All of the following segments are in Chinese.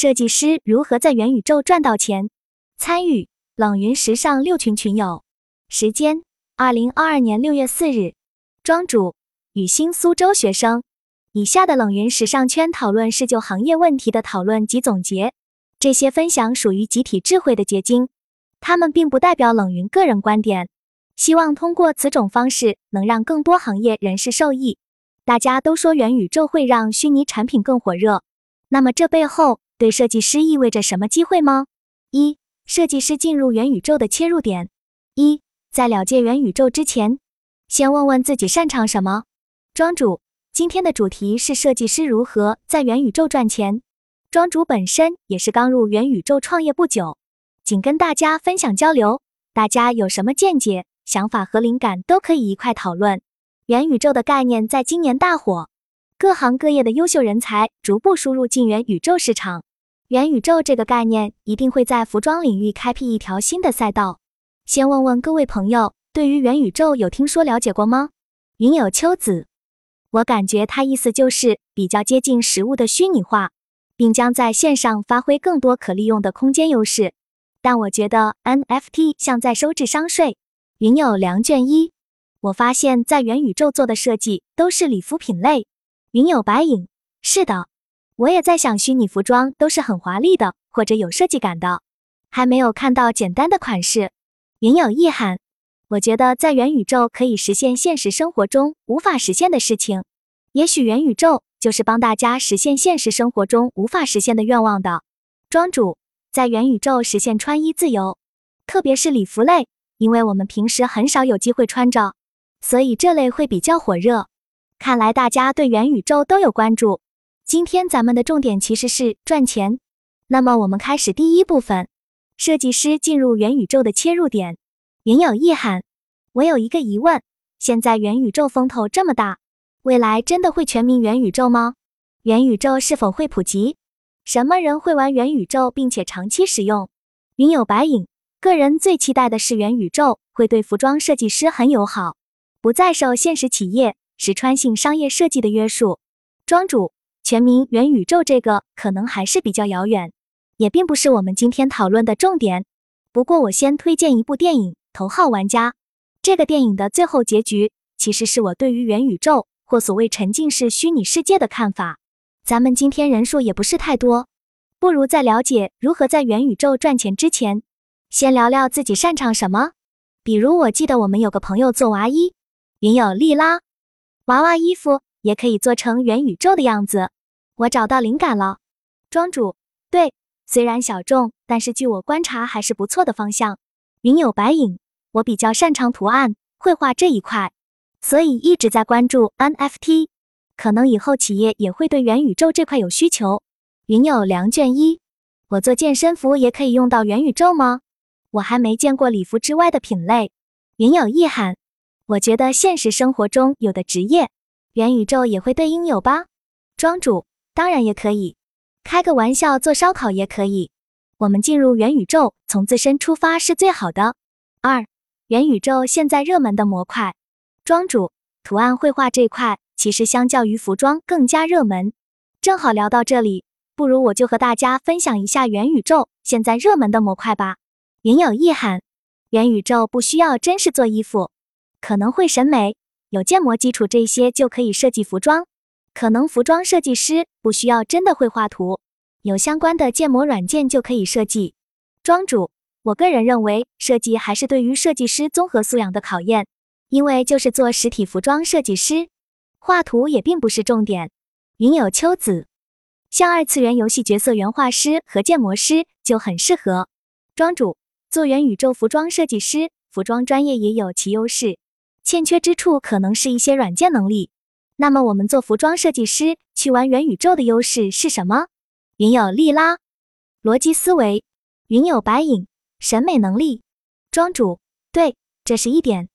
设计师如何在元宇宙赚到钱？参与冷云时尚六群群友，时间二零二二年六月四日，庄主雨欣苏州学生。以下的冷云时尚圈讨论是就行业问题的讨论及总结，这些分享属于集体智慧的结晶，他们并不代表冷云个人观点。希望通过此种方式能让更多行业人士受益。大家都说元宇宙会让虚拟产品更火热，那么这背后对设计师意味着什么机会吗？一、设计师进入元宇宙的切入点。一、在了解元宇宙之前，先问问自己擅长什么。庄主，今天的主题是设计师如何在元宇宙赚钱。庄主本身也是刚入元宇宙创业不久，仅跟大家分享交流，大家有什么见解？想法和灵感都可以一块讨论。元宇宙的概念在今年大火，各行各业的优秀人才逐步输入进元宇宙市场。元宇宙这个概念一定会在服装领域开辟一条新的赛道。先问问各位朋友，对于元宇宙有听说了解过吗？云有秋子，我感觉他意思就是比较接近实物的虚拟化，并将在线上发挥更多可利用的空间优势。但我觉得 NFT 像在收智商税。云有梁卷一，我发现，在元宇宙做的设计都是礼服品类。云有白影，是的，我也在想，虚拟服装都是很华丽的，或者有设计感的，还没有看到简单的款式。云有意涵，我觉得在元宇宙可以实现现实生活中无法实现的事情。也许元宇宙就是帮大家实现现实生活中无法实现的愿望的。庄主在元宇宙实现穿衣自由，特别是礼服类。因为我们平时很少有机会穿着，所以这类会比较火热。看来大家对元宇宙都有关注。今天咱们的重点其实是赚钱。那么我们开始第一部分：设计师进入元宇宙的切入点。云有意涵，我有一个疑问：现在元宇宙风头这么大，未来真的会全民元宇宙吗？元宇宙是否会普及？什么人会玩元宇宙并且长期使用？云有白影。个人最期待的是元宇宙会对服装设计师很友好，不再受现实企业实穿性商业设计的约束。庄主，全民元宇宙这个可能还是比较遥远，也并不是我们今天讨论的重点。不过我先推荐一部电影《头号玩家》。这个电影的最后结局其实是我对于元宇宙或所谓沉浸式虚拟世界的看法。咱们今天人数也不是太多，不如在了解如何在元宇宙赚钱之前。先聊聊自己擅长什么，比如我记得我们有个朋友做娃衣，云有利拉，娃娃衣服也可以做成元宇宙的样子。我找到灵感了，庄主，对，虽然小众，但是据我观察还是不错的方向。云有白影，我比较擅长图案绘画这一块，所以一直在关注 NFT，可能以后企业也会对元宇宙这块有需求。云有梁卷一，我做健身服也可以用到元宇宙吗？我还没见过礼服之外的品类，云有意涵。我觉得现实生活中有的职业，元宇宙也会对应有吧？庄主当然也可以，开个玩笑，做烧烤也可以。我们进入元宇宙，从自身出发是最好的。二，元宇宙现在热门的模块，庄主图案绘画这块其实相较于服装更加热门。正好聊到这里，不如我就和大家分享一下元宇宙现在热门的模块吧。云有意涵，元宇宙不需要真是做衣服，可能会审美有建模基础这些就可以设计服装。可能服装设计师不需要真的会画图，有相关的建模软件就可以设计。庄主，我个人认为设计还是对于设计师综合素养的考验，因为就是做实体服装设计师，画图也并不是重点。云有秋子，像二次元游戏角色原画师和建模师就很适合。庄主。做元宇宙服装设计师，服装专业也有其优势，欠缺之处可能是一些软件能力。那么我们做服装设计师去玩元宇宙的优势是什么？云有利拉，逻辑思维；云有白影，审美能力。庄主，对，这是一点。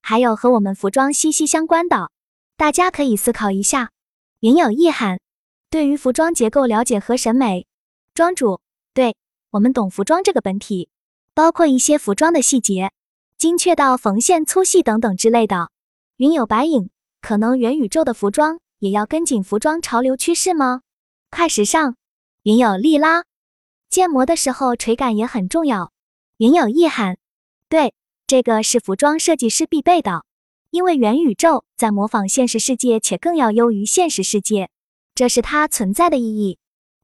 还有和我们服装息息相关的，大家可以思考一下。云有意涵，对于服装结构了解和审美。庄主，对我们懂服装这个本体。包括一些服装的细节，精确到缝线粗细等等之类的。云有白影，可能元宇宙的服装也要跟紧服装潮流趋势吗？快时尚。云有利拉，建模的时候垂感也很重要。云有意涵，对，这个是服装设计师必备的，因为元宇宙在模仿现实世界，且更要优于现实世界，这是它存在的意义。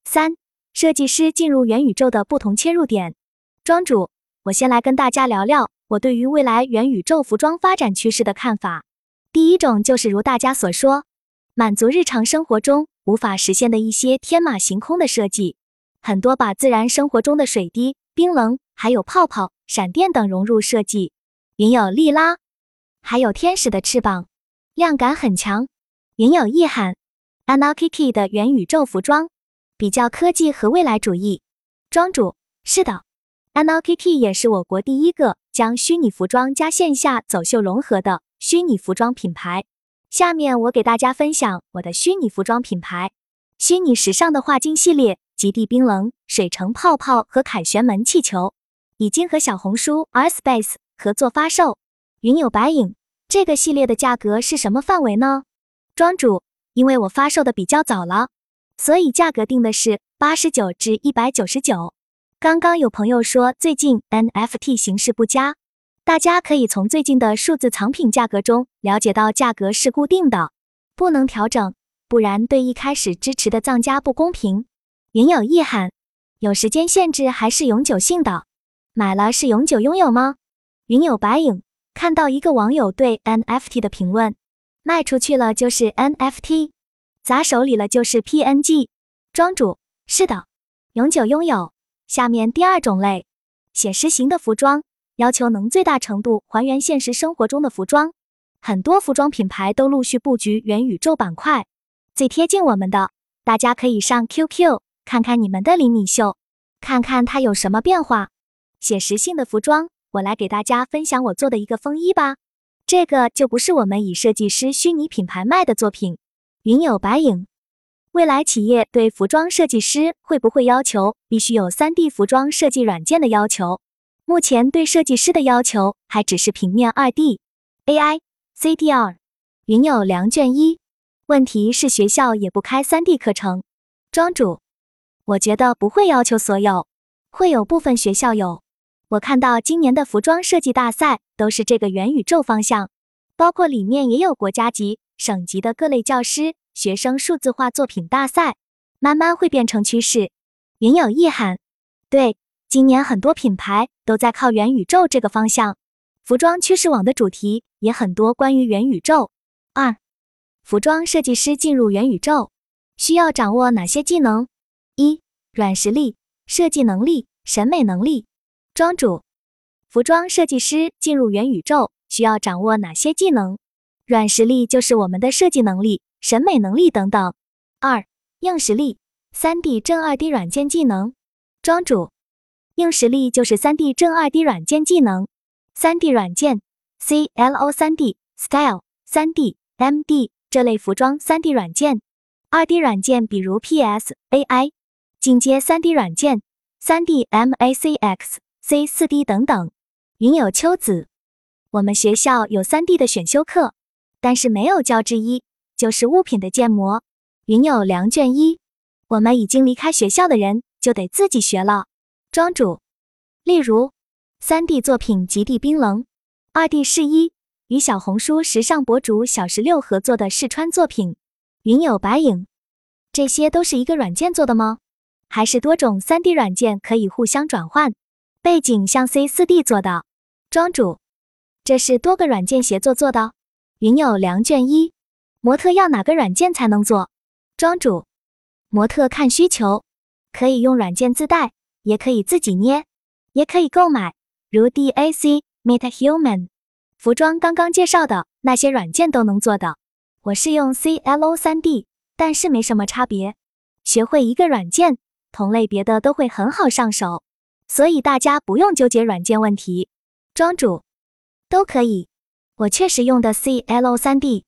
三、设计师进入元宇宙的不同切入点。庄主，我先来跟大家聊聊我对于未来元宇宙服装发展趋势的看法。第一种就是如大家所说，满足日常生活中无法实现的一些天马行空的设计，很多把自然生活中的水滴、冰冷，还有泡泡、闪电等融入设计。云有利拉，还有天使的翅膀，亮感很强。云有意涵，Anarchy 的元宇宙服装。比较科技和未来主义，庄主是的，Anarchy 也是我国第一个将虚拟服装加线下走秀融合的虚拟服装品牌。下面我给大家分享我的虚拟服装品牌——虚拟时尚的画金系列，极地冰冷、水城泡泡和凯旋门气球，已经和小红书 R Space 合作发售。云有白影，这个系列的价格是什么范围呢？庄主，因为我发售的比较早了。所以价格定的是八十九至一百九十九。刚刚有朋友说最近 NFT 形势不佳，大家可以从最近的数字藏品价格中了解到价格是固定的，不能调整，不然对一开始支持的藏家不公平。云有意涵，有时间限制还是永久性的？买了是永久拥有吗？云有白影，看到一个网友对 NFT 的评论，卖出去了就是 NFT。砸手里了就是 PNG，庄主是的，永久拥有。下面第二种类，写实型的服装，要求能最大程度还原现实生活中的服装。很多服装品牌都陆续布局元宇宙板块，最贴近我们的，大家可以上 QQ 看看你们的厘米秀，看看它有什么变化。写实性的服装，我来给大家分享我做的一个风衣吧。这个就不是我们以设计师虚拟品牌卖的作品。云有白影，未来企业对服装设计师会不会要求必须有 3D 服装设计软件的要求？目前对设计师的要求还只是平面 2D、AI、CDR。云有梁卷一，问题是学校也不开 3D 课程。庄主，我觉得不会要求所有，会有部分学校有。我看到今年的服装设计大赛都是这个元宇宙方向，包括里面也有国家级。省级的各类教师、学生数字化作品大赛，慢慢会变成趋势。云有意涵，对，今年很多品牌都在靠元宇宙这个方向。服装趋势网的主题也很多关于元宇宙。二，服装设计师进入元宇宙需要掌握哪些技能？一，软实力、设计能力、审美能力。庄主，服装设计师进入元宇宙需要掌握哪些技能？软实力就是我们的设计能力、审美能力等等。二、硬实力，三 D 正二 D 软件技能。庄主，硬实力就是三 D 正二 D 软件技能。三 D 软件，CLO 三 D、Style 三 D、MD 这类服装三 D 软件。二 D 软件比如 PS、AI。进阶三 D 软件，三 D MACX、C 四 D 等等。云有秋子，我们学校有三 D 的选修课。但是没有教之一，就是物品的建模。云有良卷一，我们已经离开学校的人就得自己学了。庄主，例如三 D 作品极地冰冷，二 D 试衣与小红书时尚博主小石榴合作的试穿作品。云有白影，这些都是一个软件做的吗？还是多种三 D 软件可以互相转换？背景像 C 四 D 做的。庄主，这是多个软件协作做的。云有良卷一，模特要哪个软件才能做？庄主，模特看需求，可以用软件自带，也可以自己捏，也可以购买，如 DAC、MetaHuman。服装刚刚介绍的那些软件都能做的。我是用 CLO 3D，但是没什么差别。学会一个软件，同类别的都会很好上手，所以大家不用纠结软件问题。庄主，都可以。我确实用的 CLO 3D，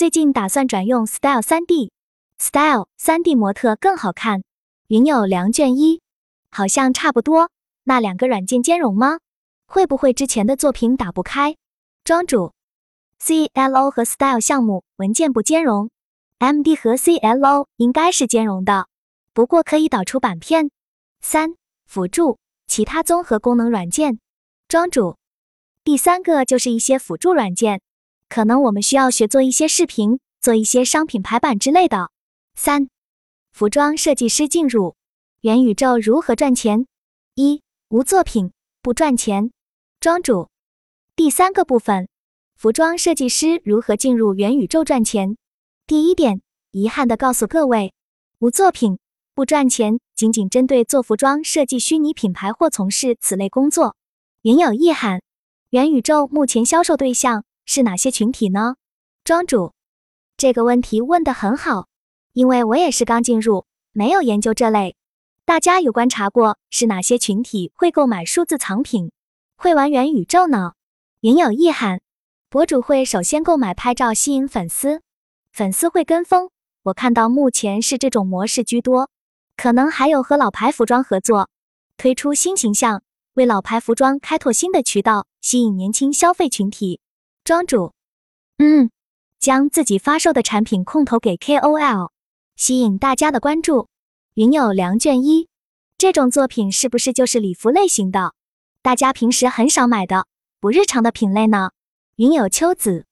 最近打算转用 Style 3D，Style 3D 模特更好看。云有良卷一，好像差不多。那两个软件兼容吗？会不会之前的作品打不开？庄主，CLO 和 Style 项目文件不兼容，MD 和 CLO 应该是兼容的，不过可以导出版片。三，辅助、其他综合功能软件。庄主，第三个就是一些辅助软件，可能我们需要学做一些视频，做一些商品排版之类的。三、服装设计师进入元宇宙如何赚钱？一、无作品不赚钱。庄主，第三个部分，服装设计师如何进入元宇宙赚钱？第一点，遗憾的告诉各位，无作品不赚钱，仅仅针对做服装设计虚拟品牌或从事此类工作。云有意涵，元宇宙目前销售对象是哪些群体呢？庄主，这个问题问得很好，因为我也是刚进入，没有研究这类。大家有观察过是哪些群体会购买数字藏品，会玩元宇宙呢？云有意涵，博主会首先购买拍照吸引粉丝，粉丝会跟风。我看到目前是这种模式居多，可能还有和老牌服装合作，推出新形象。为老牌服装开拓新的渠道，吸引年轻消费群体。庄主，嗯，将自己发售的产品空投给 KOL，吸引大家的关注。云有良卷一，这种作品是不是就是礼服类型的？大家平时很少买的不日常的品类呢？云有秋子，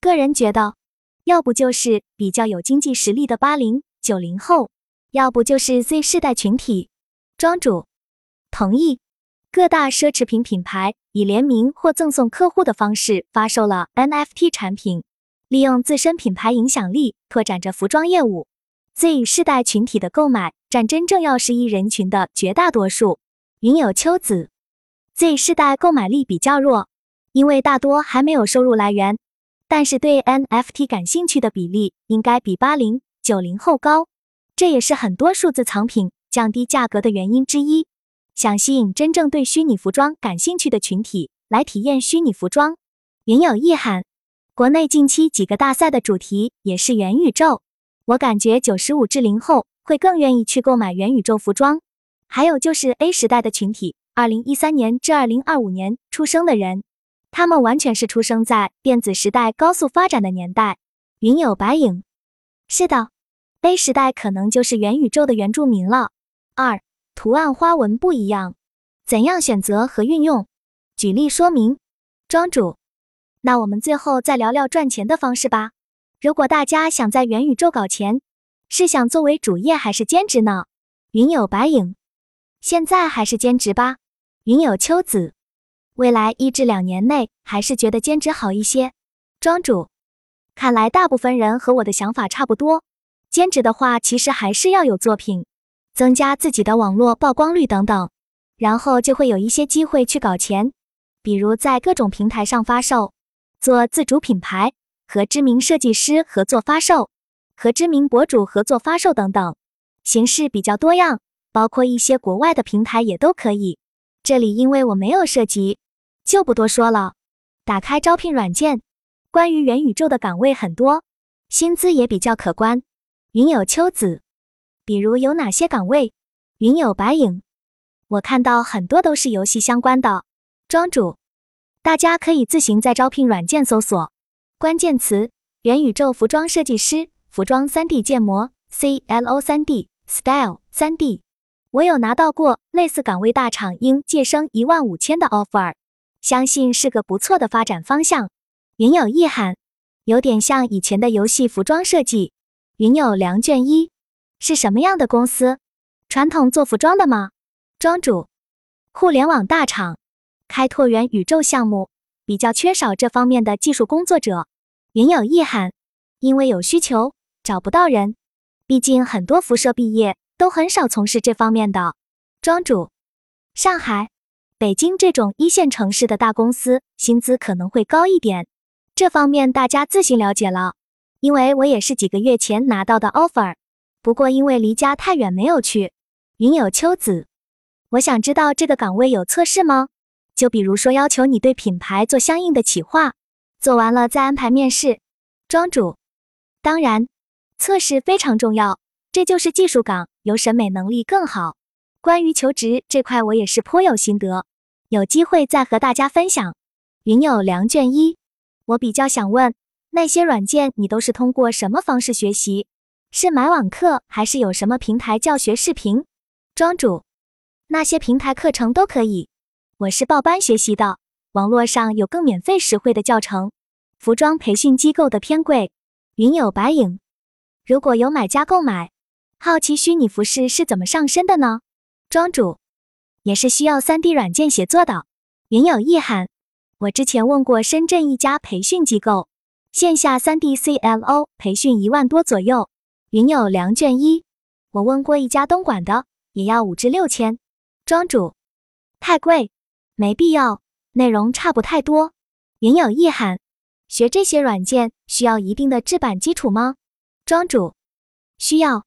个人觉得，要不就是比较有经济实力的八零九零后，要不就是 Z 世代群体。庄主，同意。各大奢侈品品牌以联名或赠送客户的方式发售了 NFT 产品，利用自身品牌影响力拓展着服装业务。Z 世代群体的购买占真正要十亿人群的绝大多数。云有秋子，Z 世代购买力比较弱，因为大多还没有收入来源，但是对 NFT 感兴趣的比例应该比八零九零后高，这也是很多数字藏品降低价格的原因之一。想吸引真正对虚拟服装感兴趣的群体来体验虚拟服装，云有意涵。国内近期几个大赛的主题也是元宇宙，我感觉九十五至零后会更愿意去购买元宇宙服装。还有就是 A 时代的群体，二零一三年至二零二五年出生的人，他们完全是出生在电子时代高速发展的年代。云有白影，是的，A 时代可能就是元宇宙的原住民了。二。图案花纹不一样，怎样选择和运用？举例说明。庄主，那我们最后再聊聊赚钱的方式吧。如果大家想在元宇宙搞钱，是想作为主业还是兼职呢？云有白影，现在还是兼职吧。云有秋子，未来一至两年内还是觉得兼职好一些。庄主，看来大部分人和我的想法差不多。兼职的话，其实还是要有作品。增加自己的网络曝光率等等，然后就会有一些机会去搞钱，比如在各种平台上发售，做自主品牌，和知名设计师合作发售，和知名博主合作发售等等，形式比较多样，包括一些国外的平台也都可以。这里因为我没有涉及，就不多说了。打开招聘软件，关于元宇宙的岗位很多，薪资也比较可观。云有秋子。比如有哪些岗位？云有白影，我看到很多都是游戏相关的。庄主，大家可以自行在招聘软件搜索关键词：元宇宙服装设计师、服装 3D 建模、CLO 3D、Style 3D。我有拿到过类似岗位大厂应届生一万五千的 offer，相信是个不错的发展方向。云有意涵，有点像以前的游戏服装设计。云有梁卷一。是什么样的公司？传统做服装的吗？庄主，互联网大厂开拓元宇宙项目，比较缺少这方面的技术工作者。云有意涵，因为有需求，找不到人。毕竟很多辐射毕业都很少从事这方面的。庄主，上海、北京这种一线城市的大公司，薪资可能会高一点。这方面大家自行了解了，因为我也是几个月前拿到的 offer。不过因为离家太远，没有去。云有秋子，我想知道这个岗位有测试吗？就比如说要求你对品牌做相应的企划，做完了再安排面试。庄主，当然，测试非常重要，这就是技术岗，有审美能力更好。关于求职这块，我也是颇有心得，有机会再和大家分享。云有良卷一，我比较想问，那些软件你都是通过什么方式学习？是买网课还是有什么平台教学视频？庄主，那些平台课程都可以。我是报班学习的，网络上有更免费实惠的教程。服装培训机构的偏贵。云有白影，如果有买家购买，好奇虚拟服饰是怎么上身的呢？庄主也是需要 3D 软件协作的。云有意涵，我之前问过深圳一家培训机构，线下 3D CLO 培训一万多左右。云有良卷一，我问过一家东莞的，也要五至六千。庄主太贵，没必要，内容差不太多。云有意涵。学这些软件需要一定的制版基础吗？庄主，需要。